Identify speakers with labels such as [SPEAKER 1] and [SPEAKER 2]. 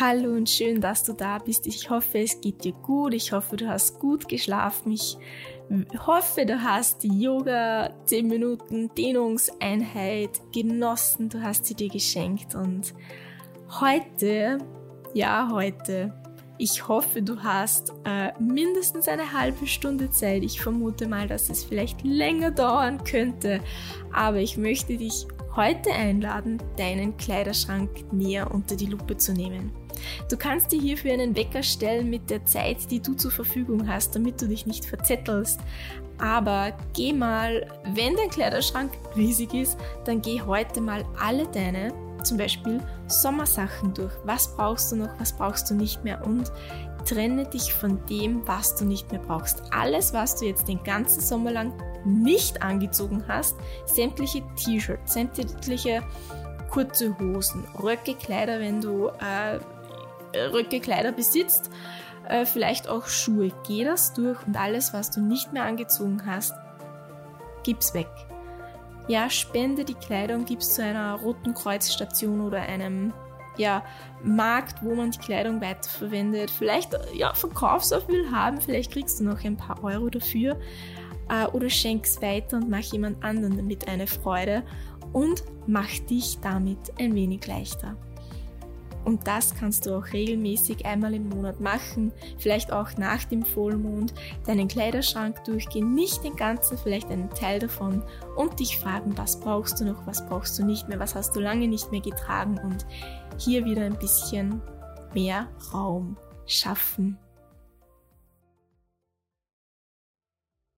[SPEAKER 1] Hallo und schön, dass du da bist. Ich hoffe, es geht dir gut. Ich hoffe, du hast gut geschlafen. Ich hoffe, du hast die Yoga 10 Minuten Dehnungseinheit genossen. Du hast sie dir geschenkt. Und heute, ja, heute, ich hoffe, du hast äh, mindestens eine halbe Stunde Zeit. Ich vermute mal, dass es vielleicht länger dauern könnte. Aber ich möchte dich heute einladen, deinen Kleiderschrank näher unter die Lupe zu nehmen. Du kannst dir hierfür einen Wecker stellen mit der Zeit, die du zur Verfügung hast, damit du dich nicht verzettelst. Aber geh mal, wenn dein Kleiderschrank riesig ist, dann geh heute mal alle deine, zum Beispiel Sommersachen durch. Was brauchst du noch, was brauchst du nicht mehr und trenne dich von dem, was du nicht mehr brauchst. Alles, was du jetzt den ganzen Sommer lang nicht angezogen hast, sämtliche T-Shirts, sämtliche kurze Hosen, Röcke, Kleider, wenn du äh, Röcke, Kleider besitzt, äh, vielleicht auch Schuhe. Geh das durch und alles, was du nicht mehr angezogen hast, gib's weg. Ja, spende die Kleidung, gib's zu einer Roten Kreuzstation oder einem ja, Markt, wo man die Kleidung weiterverwendet. Vielleicht ja, verkauf's auf Willhaben, vielleicht kriegst du noch ein paar Euro dafür. Oder schenk's weiter und mach jemand anderen damit eine Freude und mach dich damit ein wenig leichter. Und das kannst du auch regelmäßig einmal im Monat machen, vielleicht auch nach dem Vollmond, deinen Kleiderschrank durchgehen, nicht den ganzen, vielleicht einen Teil davon und dich fragen, was brauchst du noch, was brauchst du nicht mehr, was hast du lange nicht mehr getragen und hier wieder ein bisschen mehr Raum schaffen